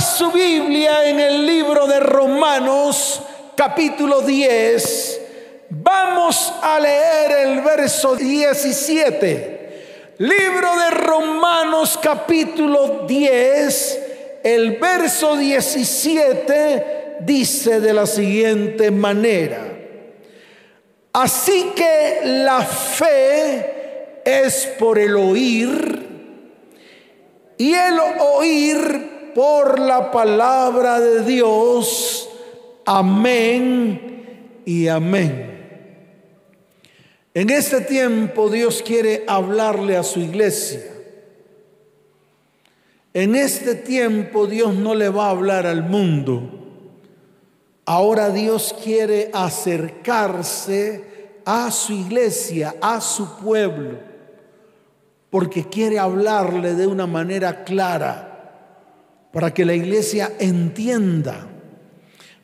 Su Biblia en el libro de Romanos capítulo 10. Vamos a leer el verso 17. Libro de Romanos capítulo 10, el verso 17 dice de la siguiente manera. Así que la fe es por el oír y el oír por la palabra de Dios. Amén y amén. En este tiempo Dios quiere hablarle a su iglesia. En este tiempo Dios no le va a hablar al mundo. Ahora Dios quiere acercarse a su iglesia, a su pueblo porque quiere hablarle de una manera clara, para que la iglesia entienda,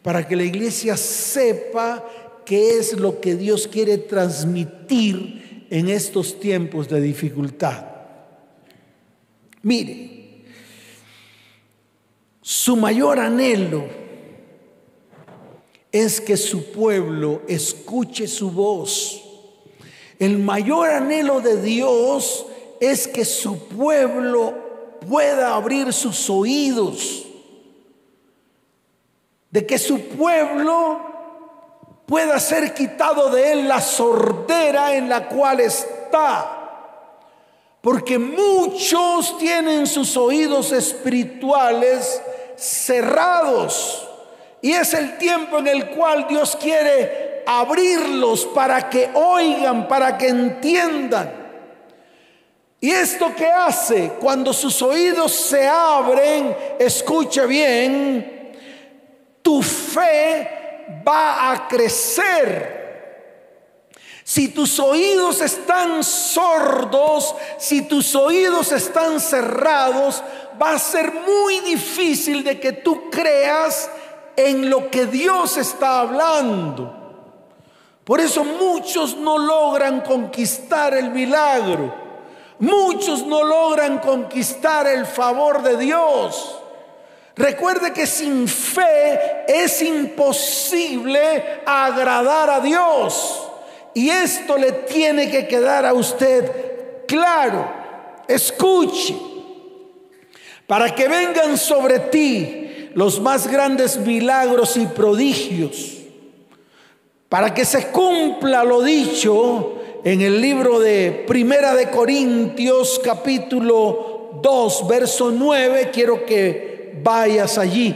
para que la iglesia sepa qué es lo que Dios quiere transmitir en estos tiempos de dificultad. Mire, su mayor anhelo es que su pueblo escuche su voz. El mayor anhelo de Dios es que su pueblo pueda abrir sus oídos, de que su pueblo pueda ser quitado de él la sordera en la cual está. Porque muchos tienen sus oídos espirituales cerrados. Y es el tiempo en el cual Dios quiere abrirlos para que oigan, para que entiendan. ¿Y esto qué hace? Cuando sus oídos se abren, escuche bien, tu fe va a crecer. Si tus oídos están sordos, si tus oídos están cerrados, va a ser muy difícil de que tú creas en lo que Dios está hablando. Por eso muchos no logran conquistar el milagro Muchos no logran conquistar el favor de Dios. Recuerde que sin fe es imposible agradar a Dios. Y esto le tiene que quedar a usted claro. Escuche. Para que vengan sobre ti los más grandes milagros y prodigios. Para que se cumpla lo dicho en el libro de Primera de Corintios capítulo 2 verso 9, quiero que vayas allí.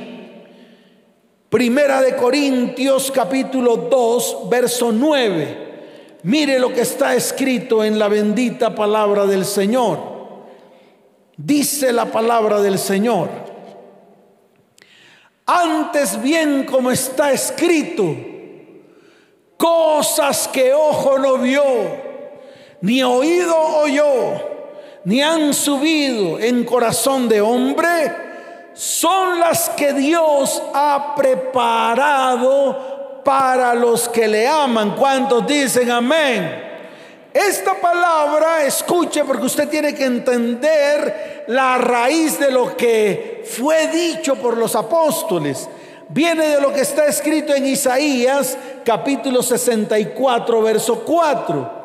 Primera de Corintios capítulo 2 verso 9. Mire lo que está escrito en la bendita palabra del Señor. Dice la palabra del Señor. Antes bien como está escrito, cosas que ojo no vio, ni oído oyó, ni han subido en corazón de hombre, son las que Dios ha preparado para los que le aman. ¿Cuántos dicen amén? Esta palabra, escuche porque usted tiene que entender la raíz de lo que fue dicho por los apóstoles viene de lo que está escrito en Isaías capítulo 64, verso 4.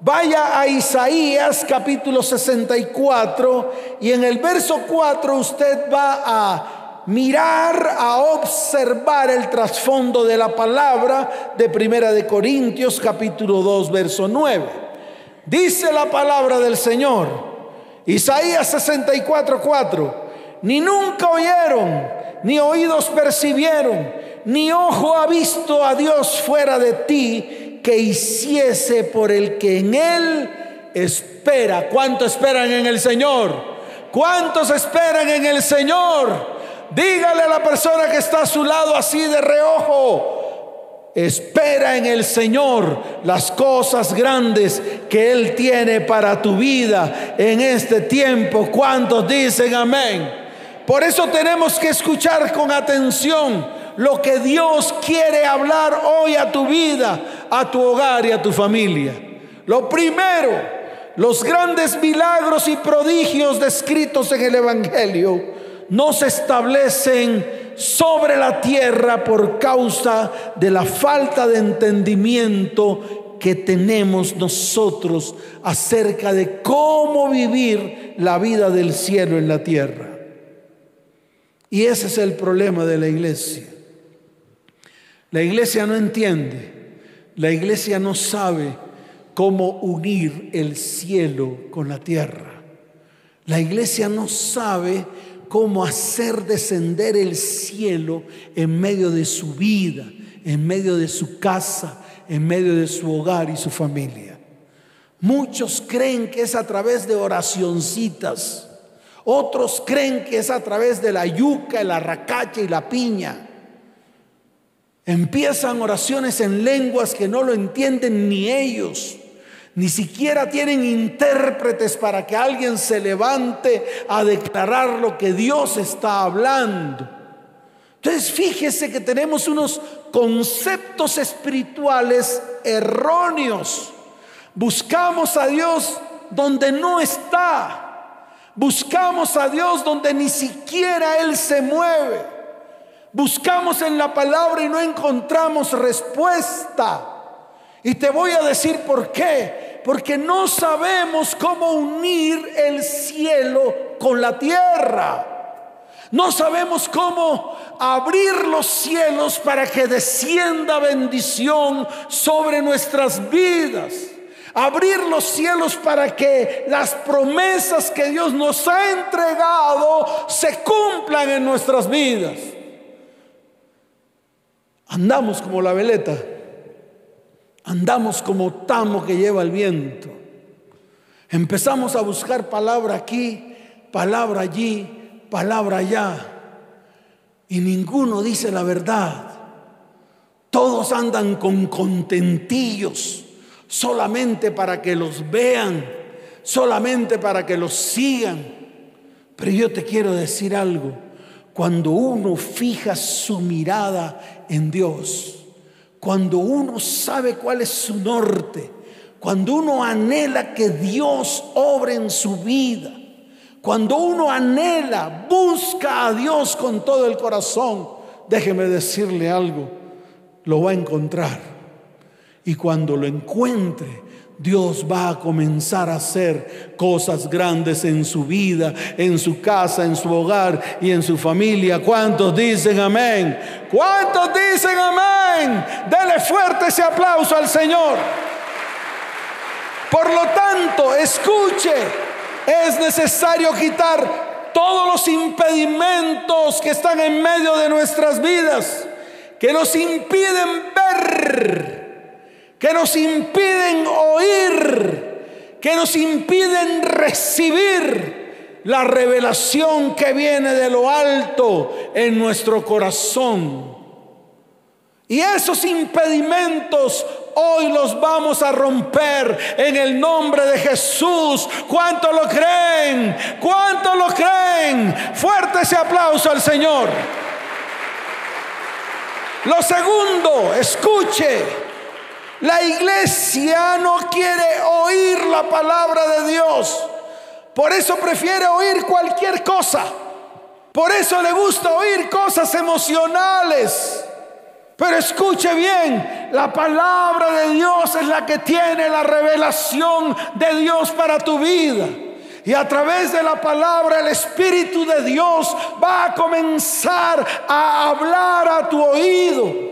Vaya a Isaías capítulo 64 y en el verso 4 usted va a mirar, a observar el trasfondo de la palabra de Primera de Corintios capítulo 2 verso 9. Dice la palabra del Señor, Isaías 64, 4, ni nunca oyeron ni oídos percibieron, ni ojo ha visto a Dios fuera de ti que hiciese por el que en Él espera. ¿Cuántos esperan en el Señor? ¿Cuántos esperan en el Señor? Dígale a la persona que está a su lado así de reojo. Espera en el Señor las cosas grandes que Él tiene para tu vida en este tiempo. ¿Cuántos dicen amén? Por eso tenemos que escuchar con atención lo que Dios quiere hablar hoy a tu vida, a tu hogar y a tu familia. Lo primero, los grandes milagros y prodigios descritos en el Evangelio no se establecen sobre la tierra por causa de la falta de entendimiento que tenemos nosotros acerca de cómo vivir la vida del cielo en la tierra. Y ese es el problema de la iglesia. La iglesia no entiende, la iglesia no sabe cómo unir el cielo con la tierra. La iglesia no sabe cómo hacer descender el cielo en medio de su vida, en medio de su casa, en medio de su hogar y su familia. Muchos creen que es a través de oracioncitas. Otros creen que es a través de la yuca, la racacha y la piña. Empiezan oraciones en lenguas que no lo entienden ni ellos. Ni siquiera tienen intérpretes para que alguien se levante a declarar lo que Dios está hablando. Entonces fíjese que tenemos unos conceptos espirituales erróneos. Buscamos a Dios donde no está. Buscamos a Dios donde ni siquiera Él se mueve. Buscamos en la palabra y no encontramos respuesta. Y te voy a decir por qué. Porque no sabemos cómo unir el cielo con la tierra. No sabemos cómo abrir los cielos para que descienda bendición sobre nuestras vidas. Abrir los cielos para que las promesas que Dios nos ha entregado se cumplan en nuestras vidas. Andamos como la veleta. Andamos como tamo que lleva el viento. Empezamos a buscar palabra aquí, palabra allí, palabra allá. Y ninguno dice la verdad. Todos andan con contentillos, solamente para que los vean, solamente para que los sigan. Pero yo te quiero decir algo. Cuando uno fija su mirada en Dios, cuando uno sabe cuál es su norte, cuando uno anhela que Dios obre en su vida, cuando uno anhela, busca a Dios con todo el corazón, déjeme decirle algo, lo va a encontrar. Y cuando lo encuentre, Dios va a comenzar a hacer cosas grandes en su vida, en su casa, en su hogar y en su familia. ¿Cuántos dicen amén? ¿Cuántos dicen amén? Dele fuerte ese aplauso al Señor. Por lo tanto, escuche, es necesario quitar todos los impedimentos que están en medio de nuestras vidas, que nos impiden ver que nos impiden oír, que nos impiden recibir la revelación que viene de lo alto en nuestro corazón. Y esos impedimentos hoy los vamos a romper en el nombre de Jesús. ¿Cuánto lo creen? ¿Cuánto lo creen? Fuerte ese aplauso al Señor. Lo segundo, escuche. La iglesia no quiere oír la palabra de Dios. Por eso prefiere oír cualquier cosa. Por eso le gusta oír cosas emocionales. Pero escuche bien, la palabra de Dios es la que tiene la revelación de Dios para tu vida. Y a través de la palabra el Espíritu de Dios va a comenzar a hablar a tu oído.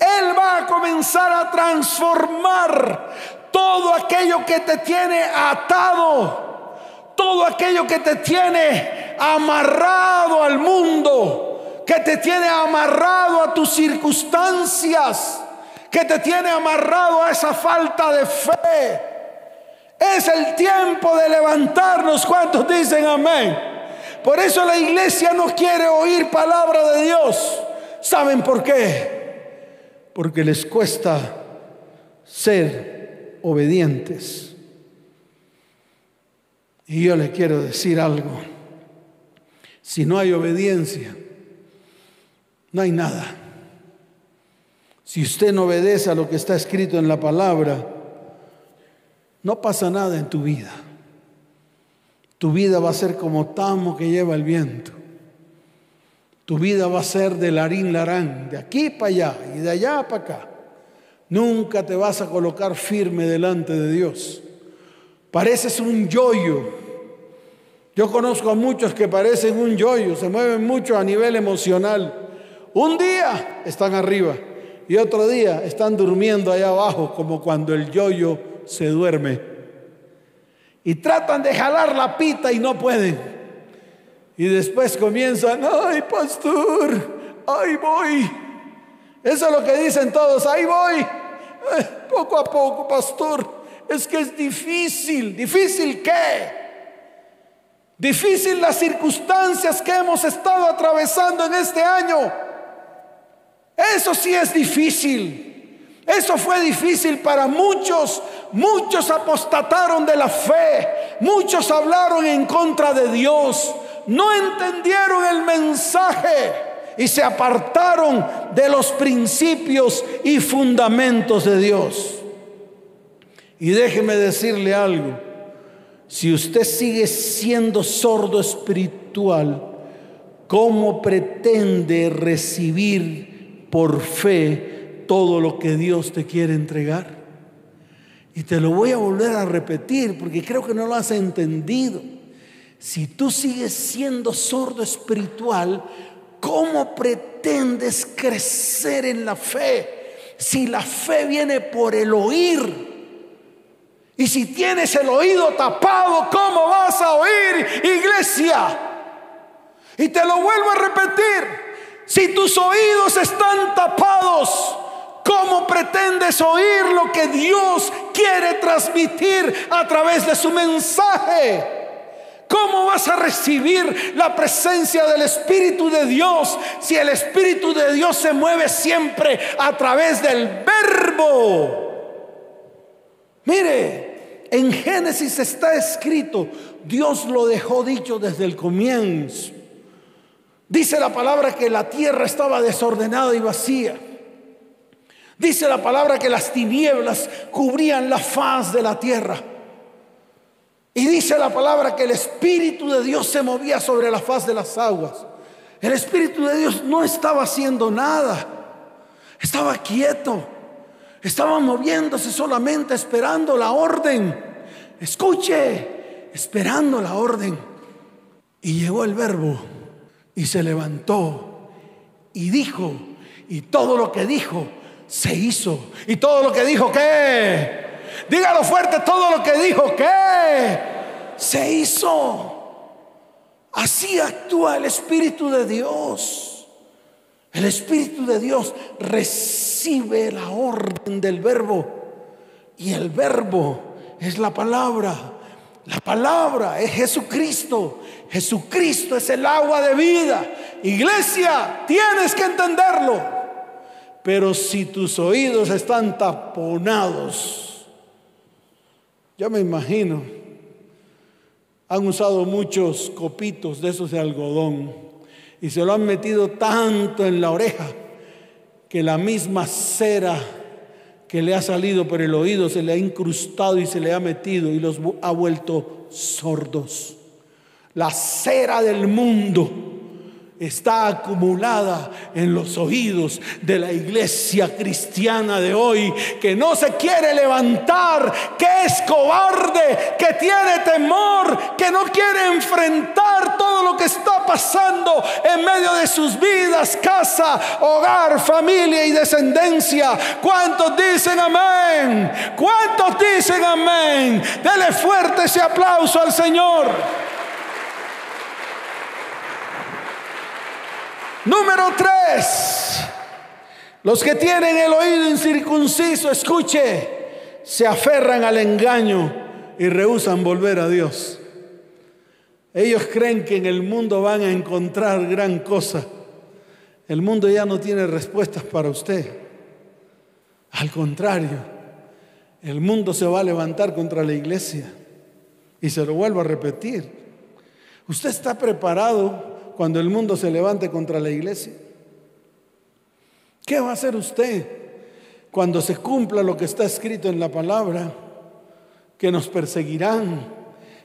Él va a comenzar a transformar todo aquello que te tiene atado, todo aquello que te tiene amarrado al mundo, que te tiene amarrado a tus circunstancias, que te tiene amarrado a esa falta de fe. Es el tiempo de levantarnos. ¿Cuántos dicen amén? Por eso la iglesia no quiere oír palabra de Dios. ¿Saben por qué? Porque les cuesta ser obedientes. Y yo le quiero decir algo. Si no hay obediencia, no hay nada. Si usted no obedece a lo que está escrito en la palabra, no pasa nada en tu vida. Tu vida va a ser como tamo que lleva el viento. Tu vida va a ser de larín larán, de aquí para allá y de allá para acá. Nunca te vas a colocar firme delante de Dios. Pareces un yoyo. Yo conozco a muchos que parecen un yoyo, se mueven mucho a nivel emocional. Un día están arriba y otro día están durmiendo allá abajo, como cuando el yoyo se duerme. Y tratan de jalar la pita y no pueden. Y después comienzan, ay pastor, ahí voy. Eso es lo que dicen todos, ahí voy. Eh, poco a poco, pastor. Es que es difícil. ¿Difícil qué? Difícil las circunstancias que hemos estado atravesando en este año. Eso sí es difícil. Eso fue difícil para muchos. Muchos apostataron de la fe. Muchos hablaron en contra de Dios. No entendieron el mensaje y se apartaron de los principios y fundamentos de Dios. Y déjeme decirle algo. Si usted sigue siendo sordo espiritual, ¿cómo pretende recibir por fe todo lo que Dios te quiere entregar? Y te lo voy a volver a repetir porque creo que no lo has entendido. Si tú sigues siendo sordo espiritual, ¿cómo pretendes crecer en la fe? Si la fe viene por el oír. Y si tienes el oído tapado, ¿cómo vas a oír, iglesia? Y te lo vuelvo a repetir. Si tus oídos están tapados, ¿cómo pretendes oír lo que Dios quiere transmitir a través de su mensaje? ¿Cómo vas a recibir la presencia del Espíritu de Dios si el Espíritu de Dios se mueve siempre a través del verbo? Mire, en Génesis está escrito, Dios lo dejó dicho desde el comienzo. Dice la palabra que la tierra estaba desordenada y vacía. Dice la palabra que las tinieblas cubrían la faz de la tierra. Y dice la palabra que el Espíritu de Dios se movía sobre la faz de las aguas. El Espíritu de Dios no estaba haciendo nada. Estaba quieto. Estaba moviéndose solamente esperando la orden. Escuche, esperando la orden. Y llegó el verbo y se levantó y dijo. Y todo lo que dijo se hizo. Y todo lo que dijo, ¿qué? Dígalo fuerte todo lo que dijo, que se hizo. Así actúa el Espíritu de Dios. El Espíritu de Dios recibe la orden del verbo y el verbo es la palabra. La palabra es Jesucristo. Jesucristo es el agua de vida. Iglesia, tienes que entenderlo. Pero si tus oídos están taponados, ya me imagino, han usado muchos copitos de esos de algodón y se lo han metido tanto en la oreja que la misma cera que le ha salido por el oído se le ha incrustado y se le ha metido y los ha vuelto sordos. La cera del mundo está acumulada en los oídos de la iglesia cristiana de hoy, que no se quiere levantar, que es cobarde, que tiene temor, que no quiere enfrentar todo lo que está pasando en medio de sus vidas, casa, hogar, familia y descendencia. ¿Cuántos dicen amén? ¿Cuántos dicen amén? Dele fuerte ese aplauso al Señor. Número tres, los que tienen el oído incircunciso, escuche, se aferran al engaño y rehusan volver a Dios. Ellos creen que en el mundo van a encontrar gran cosa. El mundo ya no tiene respuestas para usted. Al contrario, el mundo se va a levantar contra la iglesia. Y se lo vuelvo a repetir. Usted está preparado cuando el mundo se levante contra la iglesia? ¿Qué va a hacer usted cuando se cumpla lo que está escrito en la palabra? Que nos perseguirán,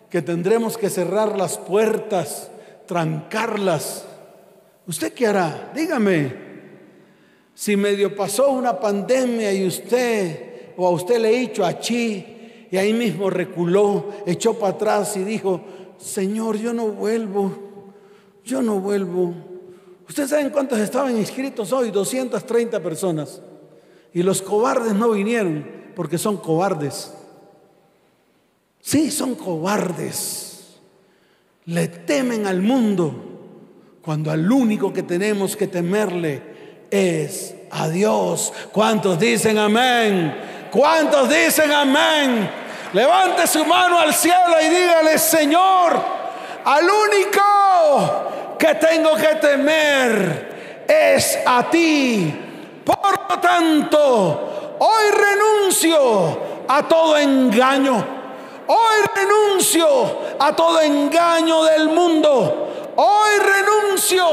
que tendremos que cerrar las puertas, trancarlas. ¿Usted qué hará? Dígame. Si medio pasó una pandemia y usted o a usted le hizo achí y ahí mismo reculó, echó para atrás y dijo, Señor, yo no vuelvo, yo no vuelvo. ¿Ustedes saben cuántos estaban inscritos hoy? 230 personas. Y los cobardes no vinieron porque son cobardes. Sí, son cobardes. Le temen al mundo cuando al único que tenemos que temerle es a Dios. ¿Cuántos dicen amén? ¿Cuántos dicen amén? Levante su mano al cielo y dígale, Señor, al único que tengo que temer es a ti. Por lo tanto, hoy renuncio a todo engaño. Hoy renuncio a todo engaño del mundo. Hoy renuncio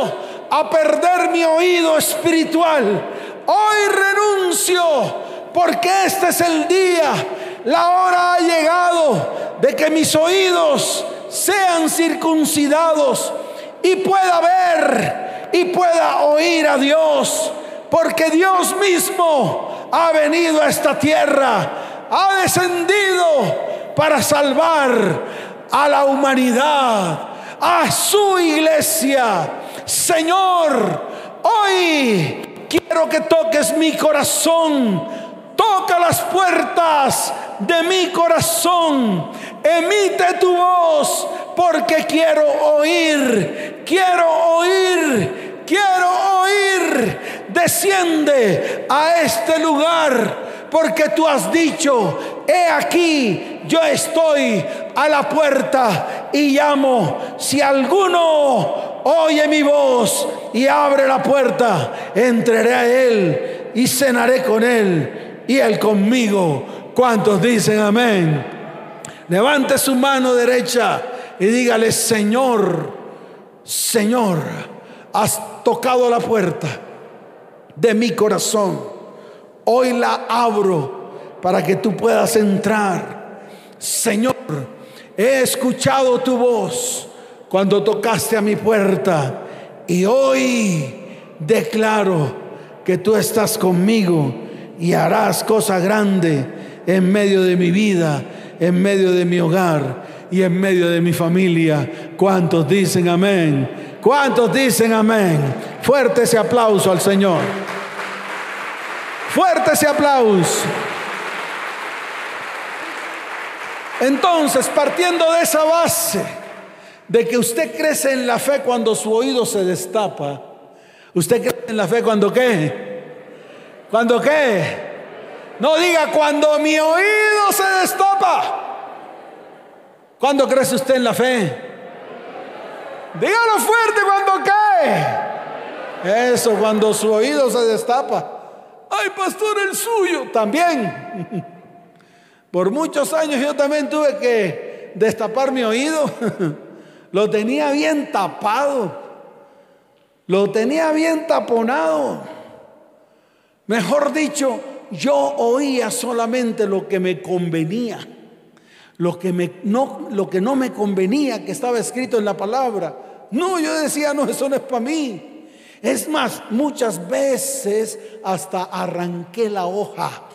a perder mi oído espiritual. Hoy renuncio porque este es el día la hora ha llegado de que mis oídos sean circuncidados y pueda ver y pueda oír a Dios, porque Dios mismo ha venido a esta tierra, ha descendido para salvar a la humanidad, a su iglesia. Señor, hoy quiero que toques mi corazón toca las puertas de mi corazón, emite tu voz, porque quiero oír, quiero oír, quiero oír. Desciende a este lugar, porque tú has dicho, he aquí, yo estoy a la puerta y llamo. Si alguno oye mi voz y abre la puerta, entraré a él y cenaré con él y Él conmigo. ¿Cuántos dicen amén? Levante su mano derecha y dígale, Señor, Señor, has tocado la puerta de mi corazón. Hoy la abro para que tú puedas entrar. Señor, he escuchado tu voz cuando tocaste a mi puerta y hoy declaro que tú estás conmigo y harás cosa grande en medio de mi vida, en medio de mi hogar y en medio de mi familia. ¿Cuántos dicen amén? ¿Cuántos dicen amén? Fuerte ese aplauso al Señor. Fuerte ese aplauso. Entonces, partiendo de esa base de que usted crece en la fe cuando su oído se destapa, usted crece en la fe cuando qué? ¿Cuándo qué? No diga cuando mi oído se destapa. ¿Cuándo crece usted en la fe? Dígalo fuerte cuando cae. Eso, cuando su oído se destapa. Ay, pastor, el suyo también. Por muchos años yo también tuve que destapar mi oído. Lo tenía bien tapado. Lo tenía bien taponado. Mejor dicho, yo oía solamente lo que me convenía, lo que, me, no, lo que no me convenía que estaba escrito en la palabra. No, yo decía, no, eso no es para mí. Es más, muchas veces hasta arranqué la hoja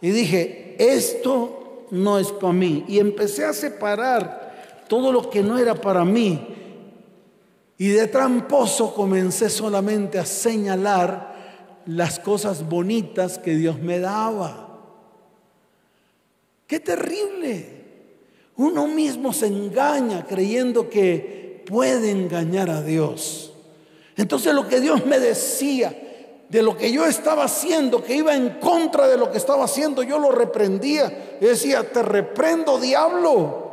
y dije, esto no es para mí. Y empecé a separar todo lo que no era para mí. Y de tramposo comencé solamente a señalar las cosas bonitas que Dios me daba. Qué terrible. Uno mismo se engaña creyendo que puede engañar a Dios. Entonces lo que Dios me decía, de lo que yo estaba haciendo, que iba en contra de lo que estaba haciendo, yo lo reprendía. Decía, te reprendo, diablo.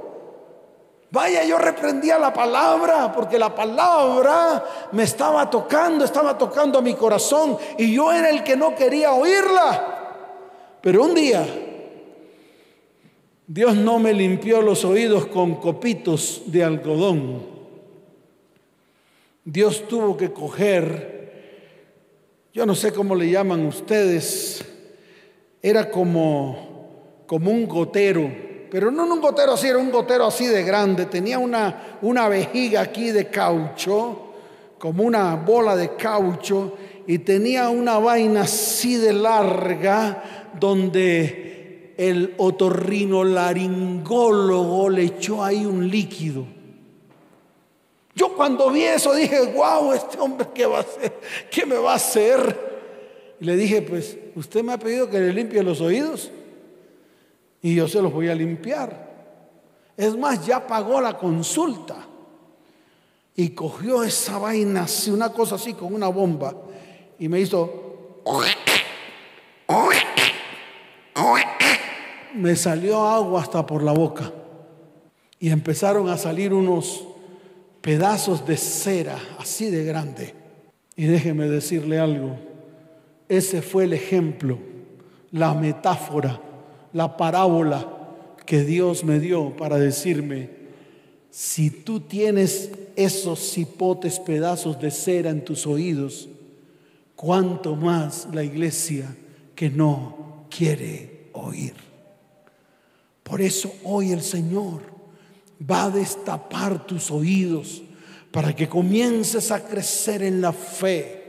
Vaya, yo reprendía la palabra porque la palabra me estaba tocando, estaba tocando a mi corazón y yo era el que no quería oírla. Pero un día Dios no me limpió los oídos con copitos de algodón. Dios tuvo que coger, yo no sé cómo le llaman ustedes, era como, como un gotero pero no un gotero así, era un gotero así de grande, tenía una, una vejiga aquí de caucho como una bola de caucho y tenía una vaina así de larga donde el otorrino laringólogo le echó ahí un líquido. Yo cuando vi eso dije, wow, este hombre qué va a hacer, qué me va a hacer. Y le dije, pues, usted me ha pedido que le limpie los oídos y yo se los voy a limpiar. Es más, ya pagó la consulta y cogió esa vaina una cosa así con una bomba y me hizo... Me salió agua hasta por la boca y empezaron a salir unos pedazos de cera así de grande. Y déjeme decirle algo, ese fue el ejemplo, la metáfora, la parábola que Dios me dio para decirme, si tú tienes esos cipotes pedazos de cera en tus oídos, cuánto más la iglesia que no quiere oír. Por eso hoy el Señor va a destapar tus oídos para que comiences a crecer en la fe.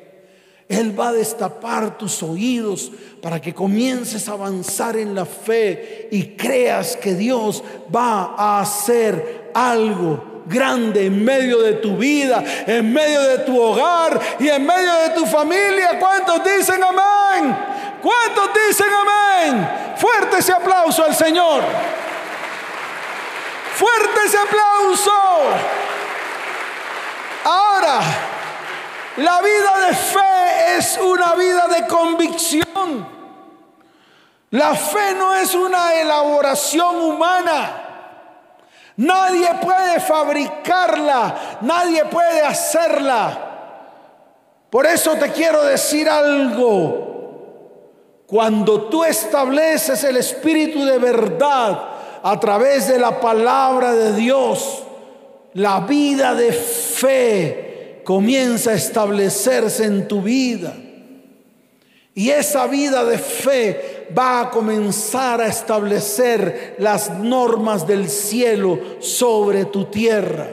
Él va a destapar tus oídos para que comiences a avanzar en la fe y creas que Dios va a hacer algo grande en medio de tu vida, en medio de tu hogar y en medio de tu familia. ¿Cuántos dicen amén? ¿Cuántos dicen amén? Fuerte ese aplauso al Señor. Fuerte ese aplauso. Ahora, la vida de fe es una vida de convicción. La fe no es una elaboración humana. Nadie puede fabricarla, nadie puede hacerla. Por eso te quiero decir algo. Cuando tú estableces el espíritu de verdad a través de la palabra de Dios, la vida de fe comienza a establecerse en tu vida. Y esa vida de fe va a comenzar a establecer las normas del cielo sobre tu tierra.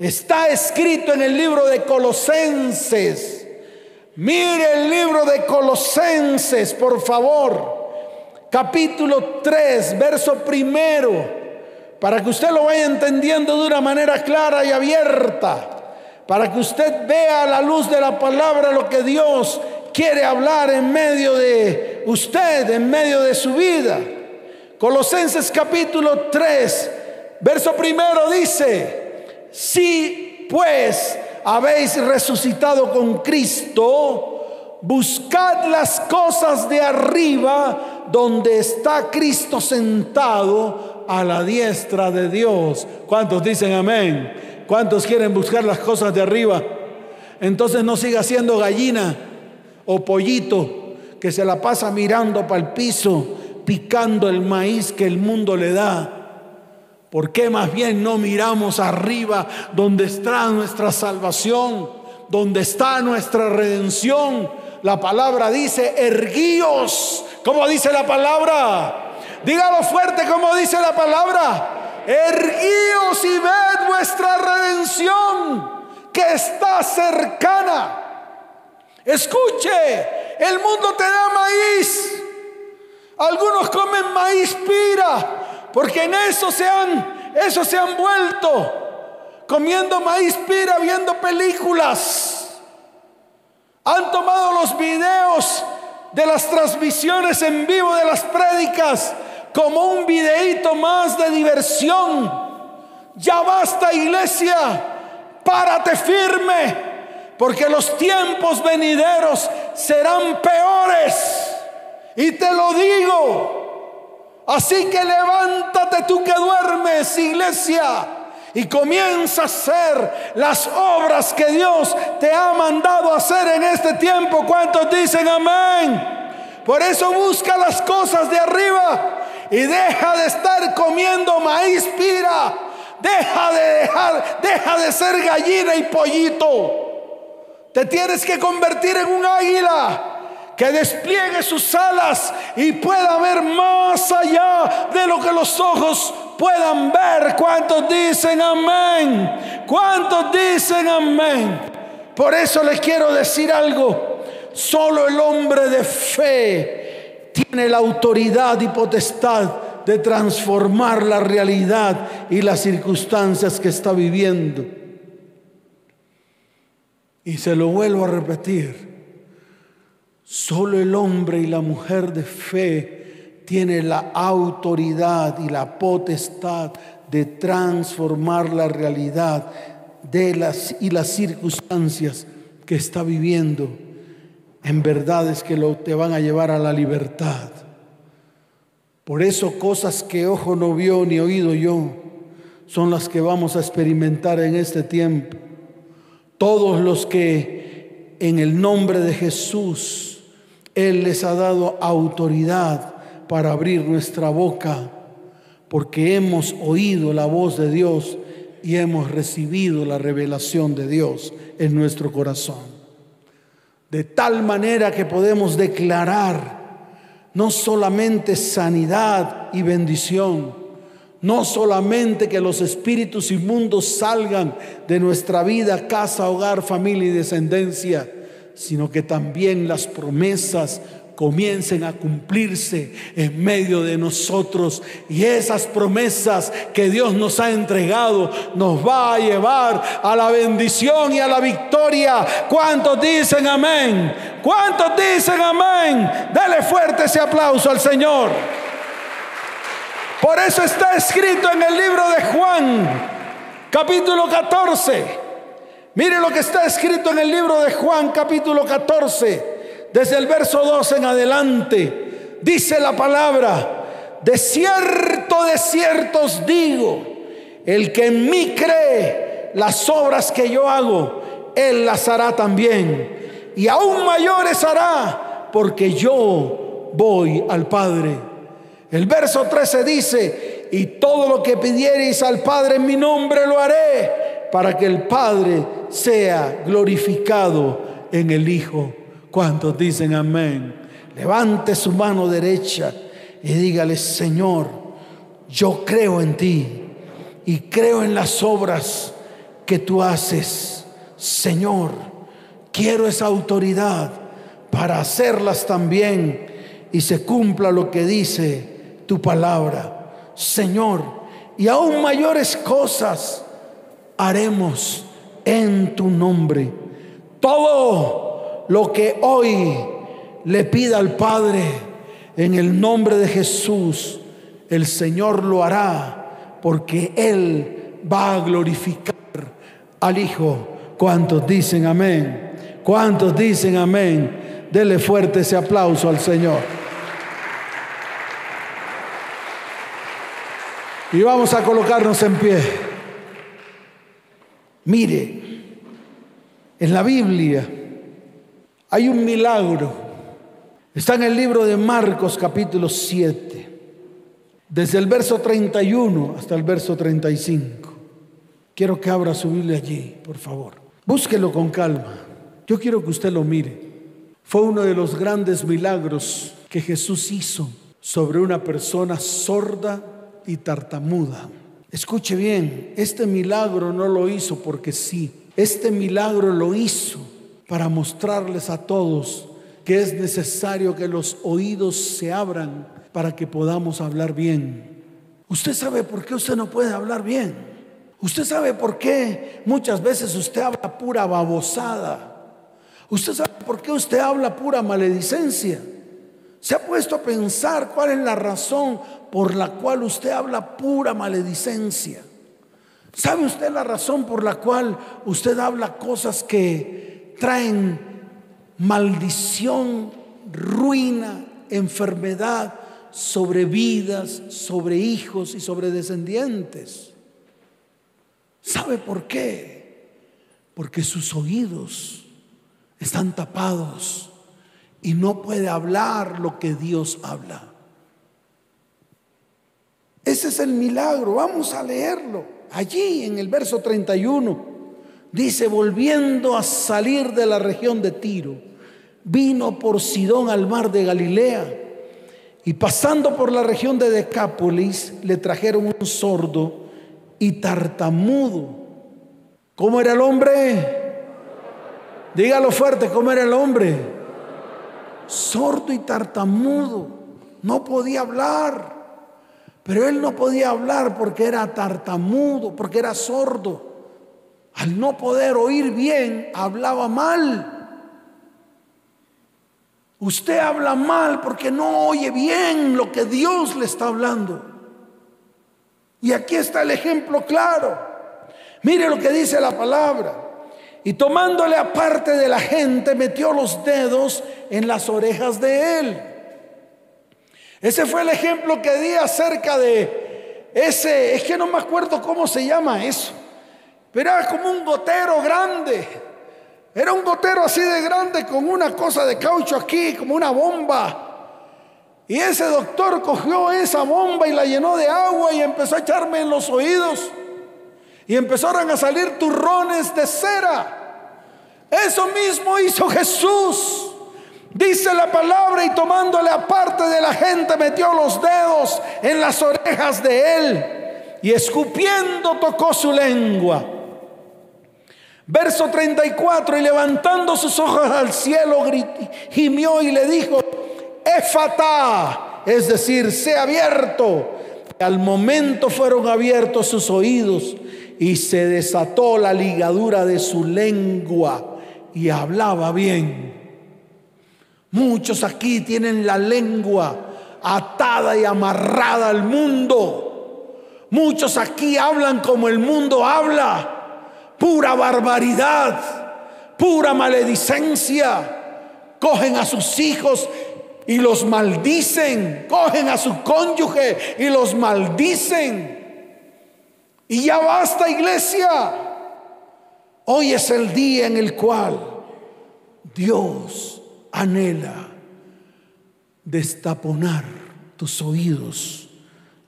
Está escrito en el libro de Colosenses. Mire el libro de Colosenses, por favor. Capítulo 3, verso primero. Para que usted lo vaya entendiendo de una manera clara y abierta. Para que usted vea a la luz de la palabra lo que Dios quiere hablar en medio de usted, en medio de su vida. Colosenses capítulo 3, verso primero dice, si pues habéis resucitado con Cristo, buscad las cosas de arriba donde está Cristo sentado a la diestra de Dios. ¿Cuántos dicen amén? ¿Cuántos quieren buscar las cosas de arriba? Entonces no siga siendo gallina o pollito que se la pasa mirando para el piso, picando el maíz que el mundo le da. ¿Por qué más bien no miramos arriba donde está nuestra salvación, donde está nuestra redención? La palabra dice, erguíos. ¿Cómo dice la palabra? Dígalo fuerte como dice la palabra. Erguíos y ved vuestra redención que está cercana. Escuche, el mundo te da maíz. Algunos comen maíz pira, porque en eso se han, eso se han vuelto, comiendo maíz pira, viendo películas. Han tomado los videos de las transmisiones en vivo de las prédicas como un videíto más de diversión. Ya basta, iglesia, párate firme porque los tiempos venideros serán peores. Y te lo digo. Así que levántate tú que duermes, iglesia, y comienza a hacer las obras que Dios te ha mandado hacer en este tiempo. ¿Cuántos dicen amén? Por eso busca las cosas de arriba y deja de estar comiendo maíz pira. Deja de dejar, deja de ser gallina y pollito. Te tienes que convertir en un águila que despliegue sus alas y pueda ver más allá de lo que los ojos puedan ver. ¿Cuántos dicen amén? ¿Cuántos dicen amén? Por eso les quiero decir algo. Solo el hombre de fe tiene la autoridad y potestad de transformar la realidad y las circunstancias que está viviendo. Y se lo vuelvo a repetir. Solo el hombre y la mujer de fe tiene la autoridad y la potestad de transformar la realidad de las y las circunstancias que está viviendo en verdades que lo, te van a llevar a la libertad. Por eso cosas que ojo no vio ni oído yo son las que vamos a experimentar en este tiempo. Todos los que en el nombre de Jesús él les ha dado autoridad para abrir nuestra boca, porque hemos oído la voz de Dios y hemos recibido la revelación de Dios en nuestro corazón. De tal manera que podemos declarar no solamente sanidad y bendición, no solamente que los espíritus inmundos salgan de nuestra vida, casa, hogar, familia y descendencia, sino que también las promesas comiencen a cumplirse en medio de nosotros y esas promesas que Dios nos ha entregado nos va a llevar a la bendición y a la victoria. ¿Cuántos dicen amén? ¿Cuántos dicen amén? Dale fuerte ese aplauso al Señor. Por eso está escrito en el libro de Juan, capítulo 14 Mire lo que está escrito en el libro de Juan capítulo 14, desde el verso 2 en adelante. Dice la palabra, de cierto, de cierto os digo, el que en mí cree las obras que yo hago, él las hará también. Y aún mayores hará, porque yo voy al Padre. El verso 13 dice, y todo lo que pidiereis al Padre en mi nombre lo haré para que el Padre sea glorificado en el Hijo. ¿Cuántos dicen amén? Levante su mano derecha y dígale, Señor, yo creo en ti y creo en las obras que tú haces. Señor, quiero esa autoridad para hacerlas también y se cumpla lo que dice tu palabra. Señor, y aún mayores cosas haremos en tu nombre. Todo lo que hoy le pida al Padre en el nombre de Jesús, el Señor lo hará porque Él va a glorificar al Hijo. ¿Cuántos dicen amén? ¿Cuántos dicen amén? Dele fuerte ese aplauso al Señor. Y vamos a colocarnos en pie. Mire, en la Biblia hay un milagro. Está en el libro de Marcos capítulo 7, desde el verso 31 hasta el verso 35. Quiero que abra su Biblia allí, por favor. Búsquelo con calma. Yo quiero que usted lo mire. Fue uno de los grandes milagros que Jesús hizo sobre una persona sorda y tartamuda. Escuche bien, este milagro no lo hizo porque sí. Este milagro lo hizo para mostrarles a todos que es necesario que los oídos se abran para que podamos hablar bien. Usted sabe por qué usted no puede hablar bien. Usted sabe por qué muchas veces usted habla pura babosada. Usted sabe por qué usted habla pura maledicencia. ¿Se ha puesto a pensar cuál es la razón por la cual usted habla pura maledicencia? ¿Sabe usted la razón por la cual usted habla cosas que traen maldición, ruina, enfermedad sobre vidas, sobre hijos y sobre descendientes? ¿Sabe por qué? Porque sus oídos están tapados y no puede hablar lo que Dios habla. Ese es el milagro. Vamos a leerlo. Allí en el verso 31 dice, volviendo a salir de la región de Tiro, vino por Sidón al mar de Galilea Y pasando por la región de Decápolis, le trajeron un sordo y tartamudo. ¿Cómo era el hombre? Dígalo fuerte, ¿cómo era el hombre? Sordo y tartamudo. No podía hablar. Pero él no podía hablar porque era tartamudo, porque era sordo. Al no poder oír bien, hablaba mal. Usted habla mal porque no oye bien lo que Dios le está hablando. Y aquí está el ejemplo claro. Mire lo que dice la palabra. Y tomándole aparte de la gente, metió los dedos en las orejas de él. Ese fue el ejemplo que di acerca de ese, es que no me acuerdo cómo se llama eso, pero era como un gotero grande. Era un gotero así de grande con una cosa de caucho aquí, como una bomba. Y ese doctor cogió esa bomba y la llenó de agua y empezó a echarme en los oídos. Y empezaron a salir turrones de cera. Eso mismo hizo Jesús. Dice la palabra y tomándole aparte de la gente metió los dedos en las orejas de él y escupiendo tocó su lengua. Verso 34, y levantando sus ojos al cielo, gimió y le dijo, Efata, es decir, sea abierto. Al momento fueron abiertos sus oídos y se desató la ligadura de su lengua y hablaba bien. Muchos aquí tienen la lengua atada y amarrada al mundo. Muchos aquí hablan como el mundo habla. Pura barbaridad, pura maledicencia. Cogen a sus hijos y los maldicen. Cogen a su cónyuge y los maldicen. Y ya basta iglesia. Hoy es el día en el cual Dios anhela destaponar tus oídos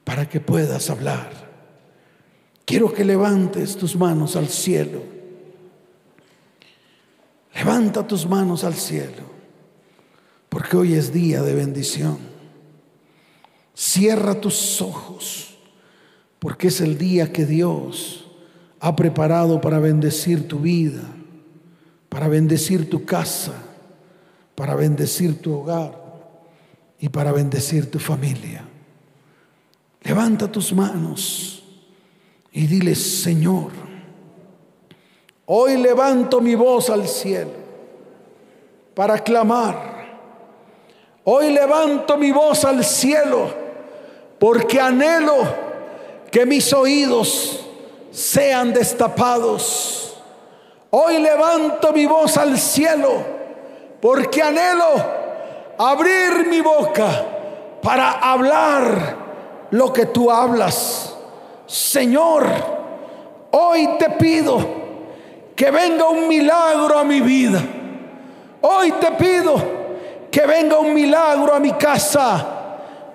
para que puedas hablar. Quiero que levantes tus manos al cielo. Levanta tus manos al cielo, porque hoy es día de bendición. Cierra tus ojos, porque es el día que Dios ha preparado para bendecir tu vida, para bendecir tu casa para bendecir tu hogar y para bendecir tu familia. Levanta tus manos y dile, Señor, hoy levanto mi voz al cielo para clamar. Hoy levanto mi voz al cielo porque anhelo que mis oídos sean destapados. Hoy levanto mi voz al cielo porque anhelo abrir mi boca para hablar lo que tú hablas. Señor, hoy te pido que venga un milagro a mi vida. Hoy te pido que venga un milagro a mi casa.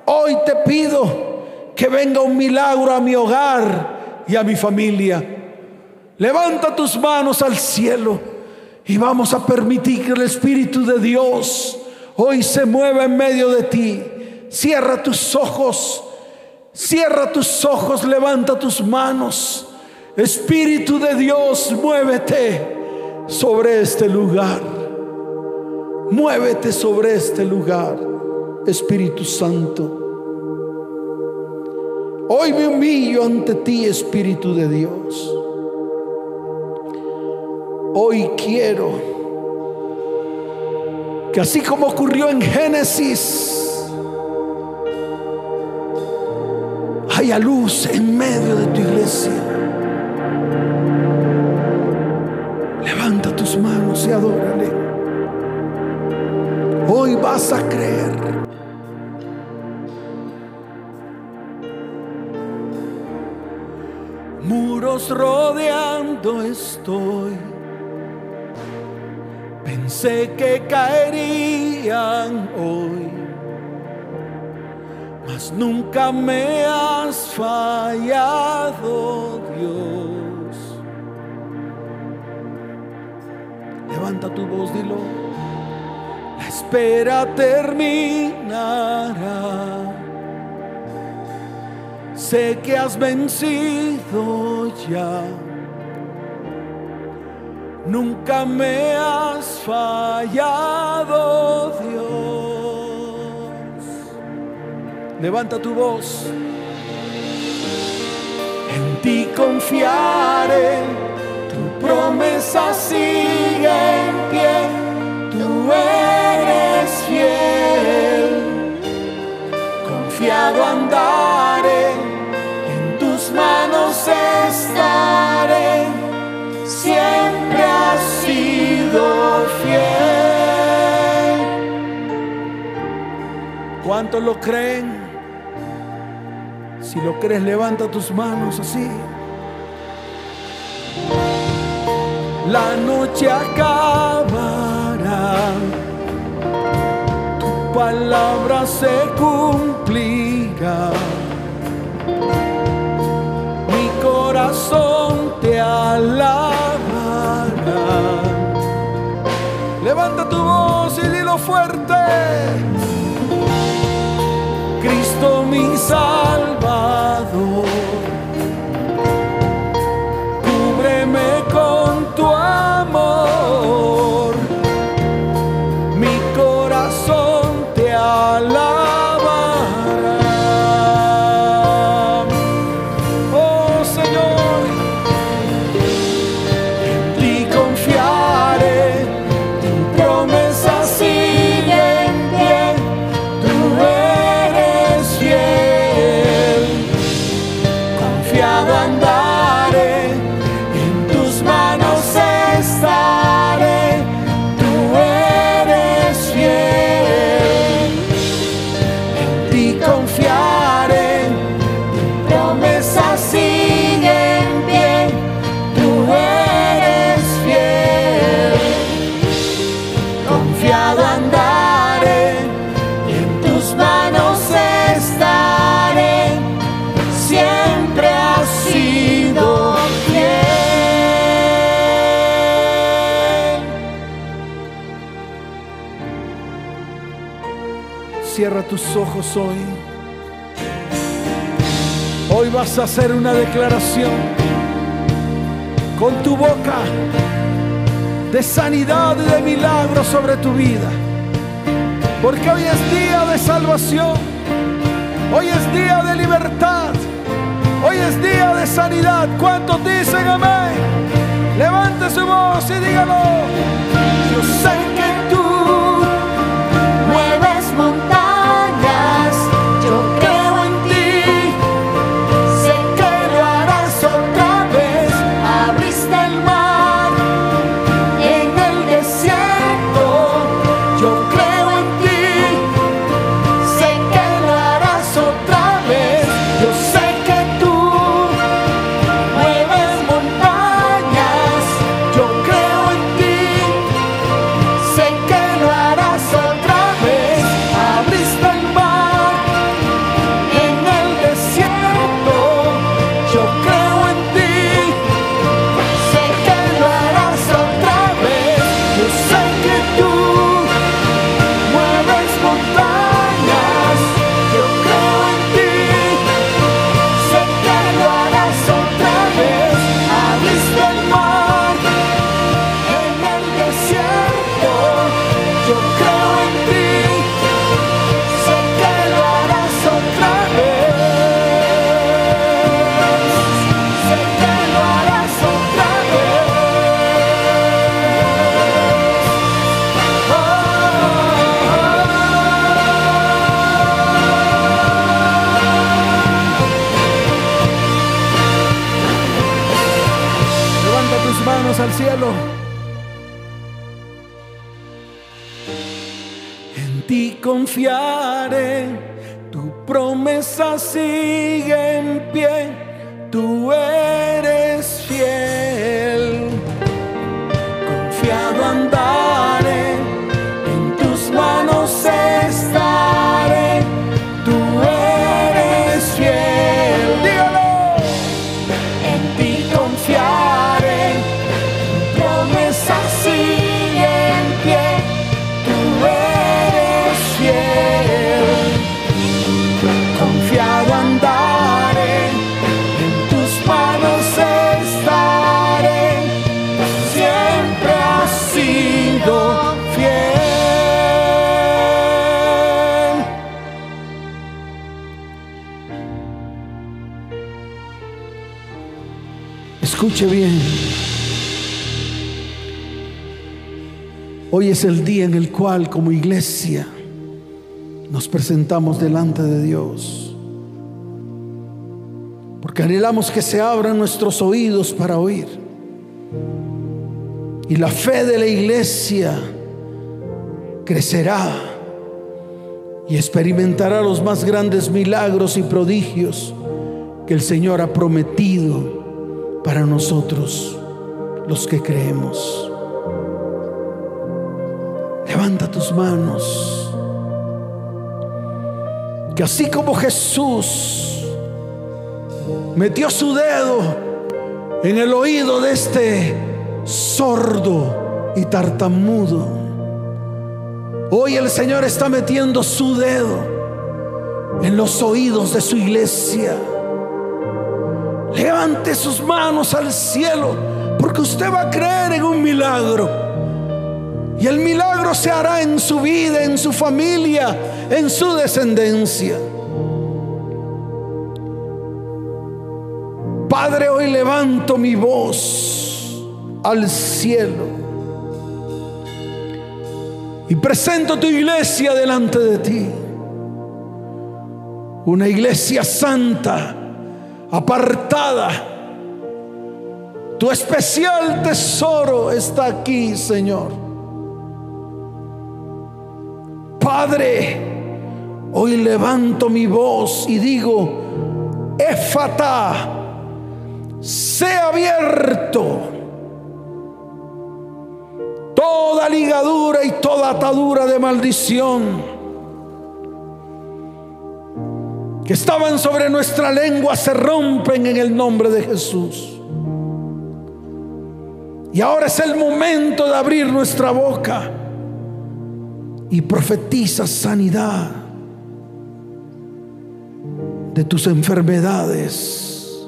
Hoy te pido que venga un milagro a mi hogar y a mi familia. Levanta tus manos al cielo. Y vamos a permitir que el Espíritu de Dios hoy se mueva en medio de ti. Cierra tus ojos, cierra tus ojos, levanta tus manos. Espíritu de Dios, muévete sobre este lugar. Muévete sobre este lugar, Espíritu Santo. Hoy me humillo ante ti, Espíritu de Dios. Hoy quiero que así como ocurrió en Génesis, haya luz en medio de tu iglesia. Levanta tus manos y adórale. Hoy vas a creer. Muros rodeando estoy Pensé que caerían hoy, mas nunca me has fallado, Dios. Levanta tu voz, dilo. La espera terminará. Sé que has vencido ya. Nunca me has fallado, Dios. Levanta tu voz. En ti confiaré, tu promesa sigue en pie, tú eres fiel. Confiado andaré, en tus manos estaré, fiel. ¿Cuántos lo creen? Si lo crees, levanta tus manos así. La noche acabará, tu palabra se cumplirá. Mi corazón te alabará. Tu voz y dilo fuerte. Cristo mi Salvador. Cierra tus ojos hoy. Hoy vas a hacer una declaración con tu boca de sanidad y de milagro sobre tu vida. Porque hoy es día de salvación. Hoy es día de libertad. Hoy es día de sanidad. ¿Cuántos dicen amén? Levante su voz y dígalo. Yo sé Escuche bien. Hoy es el día en el cual como iglesia nos presentamos delante de Dios. Porque anhelamos que se abran nuestros oídos para oír. Y la fe de la iglesia crecerá y experimentará los más grandes milagros y prodigios que el Señor ha prometido para nosotros, los que creemos. Levanta tus manos. Que así como Jesús metió su dedo en el oído de este sordo y tartamudo, hoy el Señor está metiendo su dedo en los oídos de su iglesia. Levante sus manos al cielo porque usted va a creer en un milagro. Y el milagro se hará en su vida, en su familia, en su descendencia. Padre, hoy levanto mi voz al cielo y presento tu iglesia delante de ti. Una iglesia santa, apartada. Tu especial tesoro está aquí, Señor. Padre, hoy levanto mi voz y digo, Éfata, sea abierto toda ligadura y toda atadura de maldición que estaban sobre nuestra lengua se rompen en el nombre de Jesús. Y ahora es el momento de abrir nuestra boca y profetiza sanidad de tus enfermedades.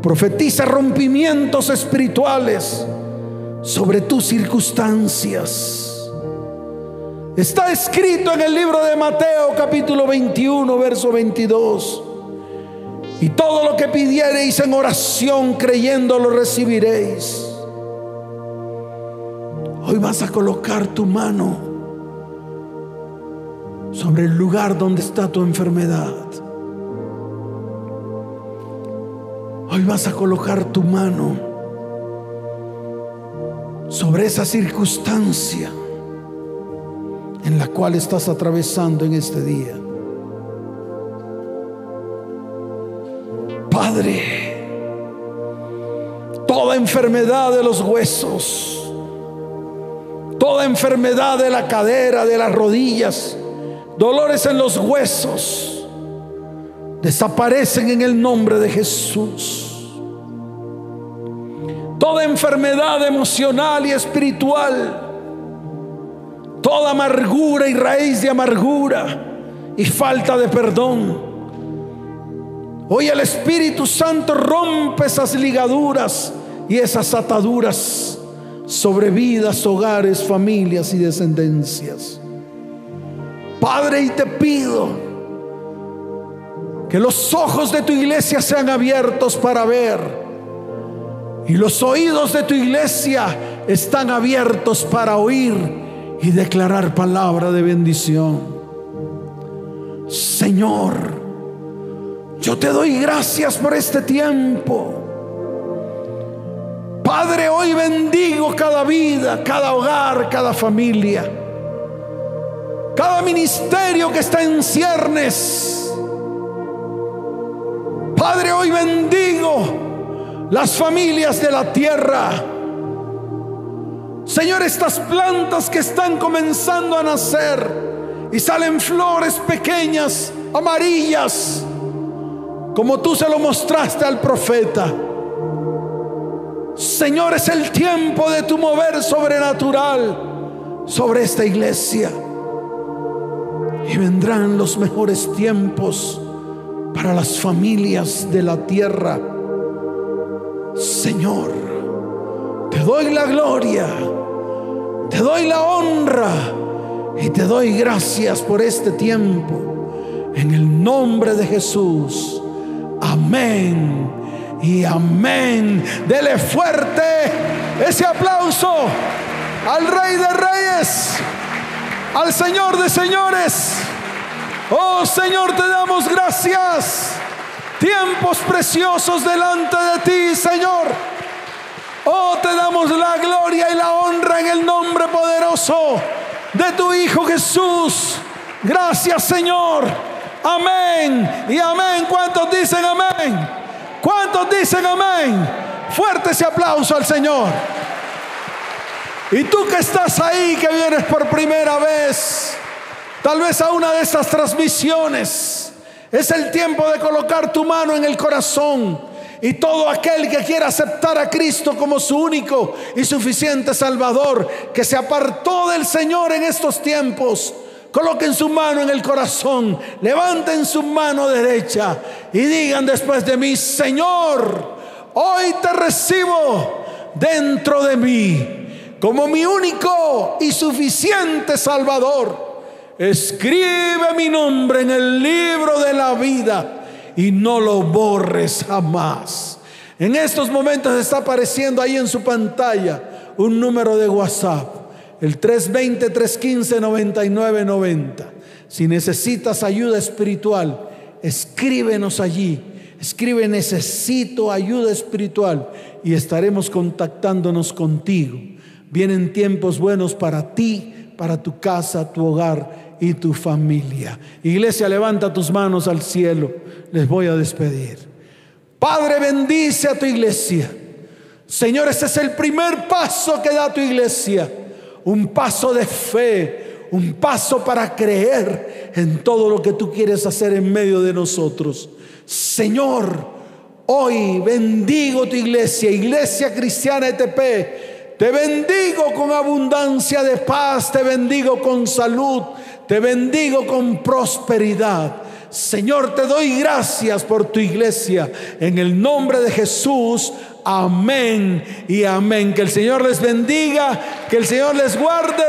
Profetiza rompimientos espirituales sobre tus circunstancias. Está escrito en el libro de Mateo capítulo 21, verso 22. Y todo lo que pidiereis en oración creyendo lo recibiréis. Hoy vas a colocar tu mano sobre el lugar donde está tu enfermedad. Hoy vas a colocar tu mano sobre esa circunstancia en la cual estás atravesando en este día. Padre, toda enfermedad de los huesos, toda enfermedad de la cadera, de las rodillas, dolores en los huesos, desaparecen en el nombre de Jesús. Toda enfermedad emocional y espiritual, toda amargura y raíz de amargura y falta de perdón. Hoy el Espíritu Santo rompe esas ligaduras y esas ataduras sobre vidas, hogares, familias y descendencias. Padre, y te pido que los ojos de tu iglesia sean abiertos para ver. Y los oídos de tu iglesia están abiertos para oír y declarar palabra de bendición. Señor, yo te doy gracias por este tiempo. Padre, hoy bendigo cada vida, cada hogar, cada familia cada ministerio que está en ciernes. Padre, hoy bendigo las familias de la tierra. Señor, estas plantas que están comenzando a nacer y salen flores pequeñas, amarillas, como tú se lo mostraste al profeta. Señor, es el tiempo de tu mover sobrenatural sobre esta iglesia. Y vendrán los mejores tiempos para las familias de la tierra. Señor, te doy la gloria, te doy la honra y te doy gracias por este tiempo. En el nombre de Jesús. Amén y amén. Dele fuerte ese aplauso al Rey de Reyes, al Señor de Señores. Oh Señor, te damos gracias. Tiempos preciosos delante de ti, Señor. Oh, te damos la gloria y la honra en el nombre poderoso de tu Hijo Jesús. Gracias, Señor. Amén y amén. ¿Cuántos dicen amén? ¿Cuántos dicen amén? Fuerte ese aplauso al Señor. Y tú que estás ahí, que vienes por primera vez, tal vez a una de estas transmisiones, es el tiempo de colocar tu mano en el corazón. Y todo aquel que quiera aceptar a Cristo como su único y suficiente Salvador, que se apartó del Señor en estos tiempos, coloquen su mano en el corazón, levanten su mano derecha y digan después de mí, Señor, hoy te recibo dentro de mí como mi único y suficiente Salvador. Escribe mi nombre en el libro de la vida y no lo borres jamás. En estos momentos está apareciendo ahí en su pantalla un número de WhatsApp, el 320-315-9990. Si necesitas ayuda espiritual, escríbenos allí. Escribe necesito ayuda espiritual y estaremos contactándonos contigo. Vienen tiempos buenos para ti, para tu casa, tu hogar y tu familia. Iglesia, levanta tus manos al cielo. Les voy a despedir. Padre, bendice a tu iglesia. Señor, ese es el primer paso que da tu iglesia. Un paso de fe, un paso para creer en todo lo que tú quieres hacer en medio de nosotros. Señor, hoy bendigo tu iglesia, Iglesia Cristiana ETP te bendigo con abundancia de paz, te bendigo con salud, te bendigo con prosperidad. Señor, te doy gracias por tu iglesia. En el nombre de Jesús, amén y amén. Que el Señor les bendiga, que el Señor les guarde.